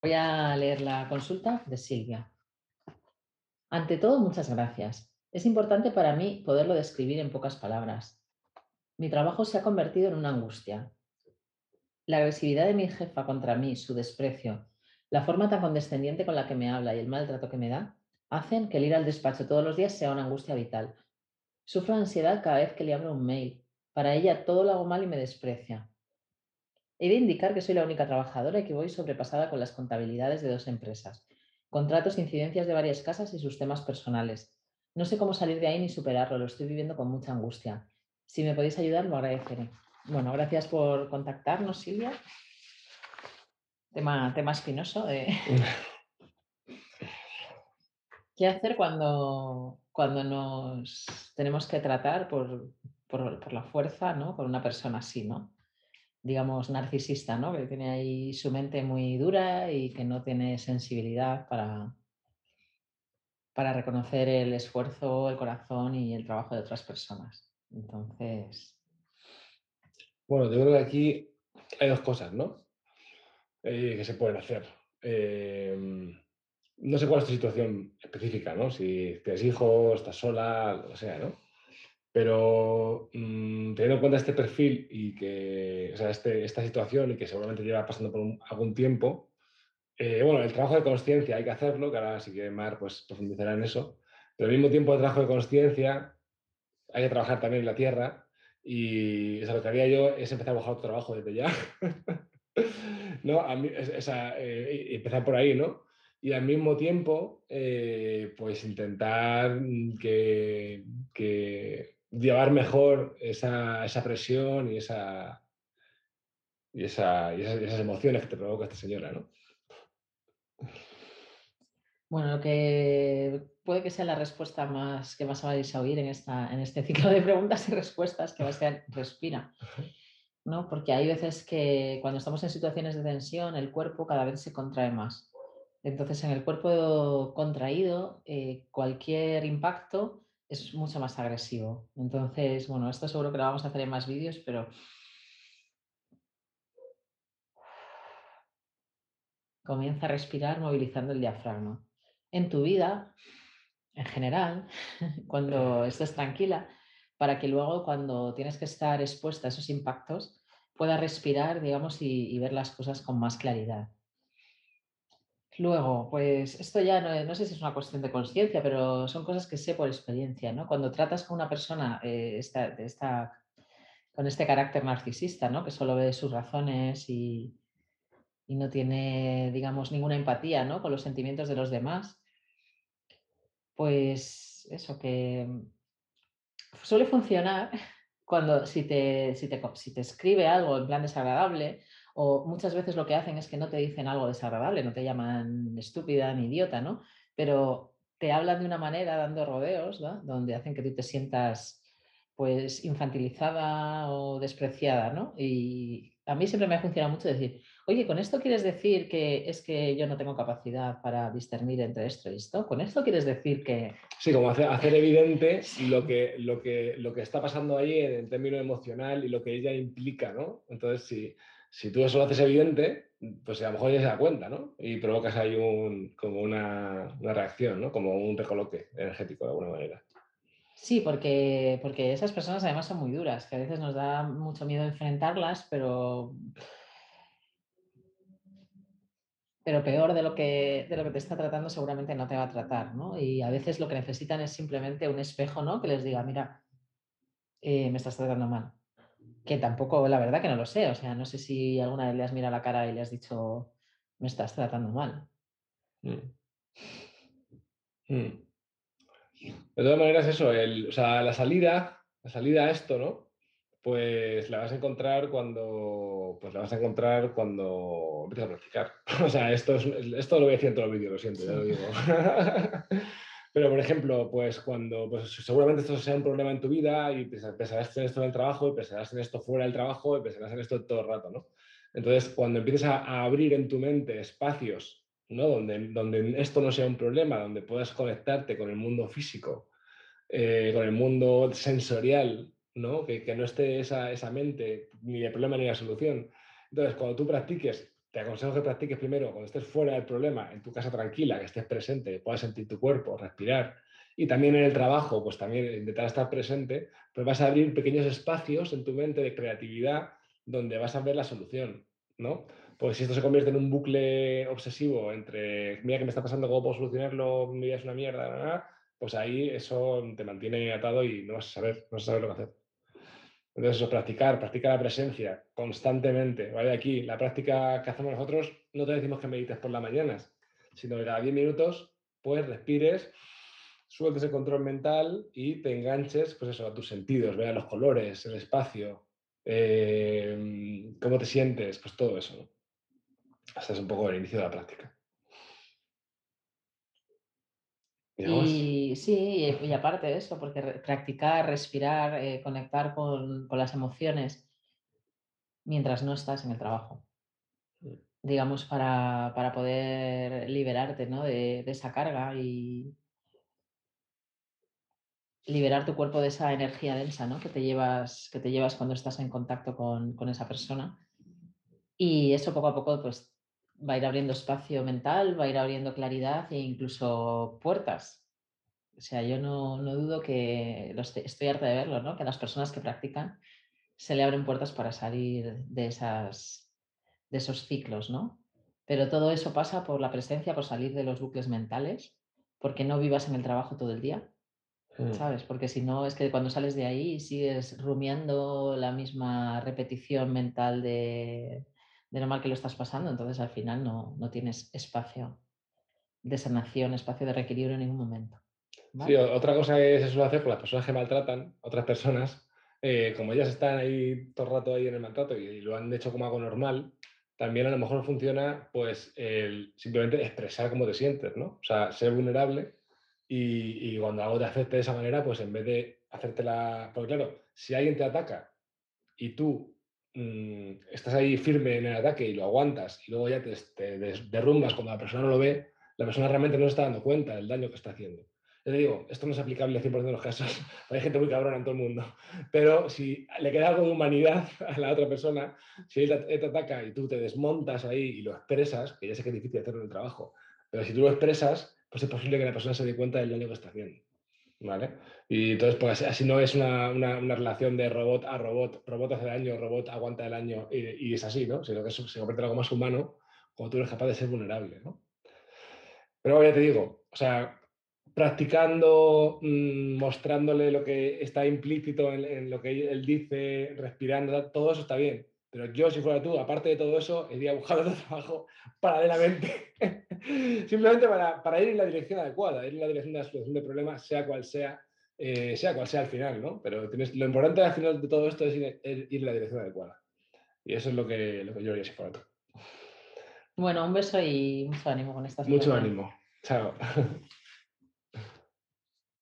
Voy a leer la consulta de Silvia. Ante todo, muchas gracias. Es importante para mí poderlo describir en pocas palabras. Mi trabajo se ha convertido en una angustia. La agresividad de mi jefa contra mí, su desprecio, la forma tan condescendiente con la que me habla y el maltrato que me da, hacen que el ir al despacho todos los días sea una angustia vital. Sufro ansiedad cada vez que le abro un mail. Para ella todo lo hago mal y me desprecia. He de indicar que soy la única trabajadora y que voy sobrepasada con las contabilidades de dos empresas, contratos, incidencias de varias casas y sus temas personales. No sé cómo salir de ahí ni superarlo, lo estoy viviendo con mucha angustia. Si me podéis ayudar, lo agradeceré. Bueno, gracias por contactarnos, Silvia. Tema, tema espinoso. ¿Qué hacer cuando, cuando nos tenemos que tratar por, por, por la fuerza, ¿no? Con una persona así, ¿no? Digamos, narcisista, ¿no? Que tiene ahí su mente muy dura y que no tiene sensibilidad para, para reconocer el esfuerzo, el corazón y el trabajo de otras personas. Entonces. Bueno, yo creo que aquí hay dos cosas, ¿no? Eh, que se pueden hacer. Em, no sé cuál es tu situación específica, ¿no? Si tienes hijos, estás sola, lo que sea, ¿no? Pero mm, teniendo en cuenta este perfil y que, o sea, este, esta situación y que seguramente lleva pasando por algún tiempo, eh, bueno, el trabajo de conciencia hay que hacerlo, que ahora sí que Mar pues, profundizará en eso, pero al mismo tiempo el trabajo de conciencia hay que trabajar también en la tierra y lo que haría yo es empezar a buscar otro trabajo desde ya. ¿No? A mí, eh, empezar por ahí, ¿no? Y al mismo tiempo, eh, pues intentar que, que llevar mejor esa, presión y, esa, y, esas, emociones que te provoca esta señora, ¿no? Bueno, lo que puede que sea la respuesta más que a vais a oír en, esta, en este ciclo de preguntas y respuestas, que va a ser respira. ¿no? Porque hay veces que cuando estamos en situaciones de tensión, el cuerpo cada vez se contrae más. Entonces, en el cuerpo contraído, eh, cualquier impacto es mucho más agresivo. Entonces, bueno, esto seguro que lo vamos a hacer en más vídeos, pero comienza a respirar movilizando el diafragma. En tu vida, en general, cuando estés tranquila, para que luego cuando tienes que estar expuesta a esos impactos, puedas respirar, digamos, y ver las cosas con más claridad. Luego, pues esto ya no, sé si es una cuestión de conciencia, pero son cosas que sé por experiencia, ¿no? Cuando tratas con una persona eh, con este carácter narcisista, ¿no? Que solo ve sus razones y, no tiene, digamos, ninguna empatía, ¿no? Con los sentimientos de los demás, pues eso, que suele funcionar cuando si te, si te, si te escribe algo en plan desagradable o muchas veces lo que hacen es que no te dicen algo desagradable, no te llaman estúpida ni idiota, ¿no? Pero te hablan de una manera, dando rodeos, ¿no? Donde hacen que tú te sientas pues infantilizada o despreciada, ¿no? Y a mí siempre me ha funcionado mucho decir, oye, ¿con esto quieres decir que es que yo no tengo capacidad para discernir entre esto y esto? ¿Con esto quieres decir que...? Sí, como hacer, hacer evidente lo que, lo, que, lo que está pasando ahí en el término emocional y lo que ella implica, ¿no? Entonces, sí si tú eso lo haces evidente, pues a lo mejor ya se da cuenta, ¿no? Y provocas ahí un, como una, reacción, ¿no? Como un recoloque energético de alguna manera. Sí, porque, porque esas personas además son muy duras, que a veces nos da mucho miedo enfrentarlas, pero, pero peor de lo, que, de lo que te está tratando seguramente no te va a tratar, ¿no? Y a veces lo que necesitan es simplemente un espejo, ¿no? Que les diga, mira, eh, me estás tratando mal que tampoco, la verdad que no lo sé, o sea, no sé si alguna vez le has mirado la cara y le has dicho, me estás tratando mal. Mm. Mm. De todas maneras, eso, o sea, la salida, la salida a esto, ¿no? Pues la vas a encontrar cuando, pues la vas a encontrar cuando empiezas a practicar. O sea, esto, es, esto lo voy a decir en todos los vídeos, lo siento, ya lo digo. Pero, por ejemplo, pues cuando pues, seguramente esto sea un problema en tu vida y pensarás en esto en el trabajo, y pensarás en esto fuera del trabajo, y pensarás en esto todo el rato, ¿no? Entonces, cuando empieces a, abrir en tu mente espacios, ¿no? Donde, donde esto no sea un problema, donde puedas conectarte con el mundo físico, eh, con el mundo sensorial, ¿no? Que, que no esté esa, esa mente ni el problema ni la solución. Entonces, cuando tú practiques te aconsejo que practiques primero cuando estés fuera del problema, en tu casa tranquila, que estés presente, que puedas sentir tu cuerpo, respirar. Y también en el trabajo, pues también intentar estar presente, pues vas a abrir pequeños espacios en tu mente de creatividad donde vas a ver la solución, ¿no? Pues si esto se convierte en un bucle obsesivo entre, mira qué me está pasando, cómo puedo solucionarlo, mi vida es una mierda, pues ahí eso te mantiene atado y no vas a saber, no vas a saber lo que hacer. Entonces, eso, practicar, practicar la presencia constantemente. ¿vale? Aquí, la práctica que hacemos nosotros, no te decimos que medites por las mañanas, sino que cada 10 minutos, pues respires, sueltes el control mental y te enganches, pues eso, a tus sentidos, vea los colores, el espacio, eh, cómo te sientes, pues todo eso. ¿no? Hasta es un poco el inicio de la práctica. Y sí, y, aparte de eso, porque practicar, respirar, eh, conectar con, las emociones mientras no estás en el trabajo. Mm. Digamos, para, poder liberarte de, esa carga y liberar tu cuerpo de esa energía densa que, te llevas, que te llevas cuando estás en contacto con, con esa persona. Y eso poco a poco pues, va a ir abriendo espacio mental, va a ir abriendo claridad e incluso puertas. O sea, yo no, dudo que, estoy, harta de verlo, ¿no? Que a las personas que practican se le abren puertas para salir de, esas, de esos ciclos, ¿no? Pero todo eso pasa por la presencia, por salir de los bucles mentales, porque no vivas en el trabajo todo el día, mm. ¿sabes? Porque si no, es que cuando sales de ahí sigues rumiando la misma repetición mental de, de lo mal que lo estás pasando, entonces al final no, tienes espacio de sanación, espacio de reequilibrio en ningún momento. Sí, otra cosa que se suele hacer con las personas que maltratan, otras personas, eh, como ellas están ahí todo el rato ahí en el maltrato y, lo han hecho como algo normal, también a lo mejor funciona pues el simplemente expresar cómo te sientes, ¿no? O sea, ser vulnerable y, y cuando algo te afecte de esa manera, pues en vez de hacértela... Porque claro, si alguien te ataca y tú Mm, estás ahí firme en el ataque y lo aguantas y luego ya te, derrumbas cuando la persona no lo ve, la persona realmente no se está dando cuenta del daño que está haciendo. Yo te digo, esto no es aplicable al 100% de los casos, hay gente muy cabrona en todo el mundo, pero si le queda algo de humanidad a la otra persona, si él te, ataca y tú te desmontas ahí y lo expresas, que ya sé que es difícil hacerlo en el trabajo, pero si tú lo expresas, pues es posible que la persona se dé cuenta del daño que está haciendo. ¿Vale? Y entonces, pues así no es una, relación de robot a robot, robot hace daño, robot aguanta el año y, es así, ¿no? Sino que se convierte en algo más humano cuando tú eres capaz de ser vulnerable, ¿no? Pero ya te digo, o sea, practicando, mm, mostrándole lo que está implícito en, lo que él dice, respirando, todo eso está bien. Pero yo, si fuera tú, aparte de todo eso, iría a buscar otro trabajo paralelamente. Simplemente para, ir en la dirección adecuada, ir en la dirección de la solución de problemas, sea cual sea, eh, sea cual sea al final, ¿no? Pero tienes, lo importante al final de todo esto es ir, en la dirección adecuada. Y eso es lo que, lo que yo haría si fuera tú. Bueno, un beso y mucho ánimo con estas Mucho ánimo. Chao.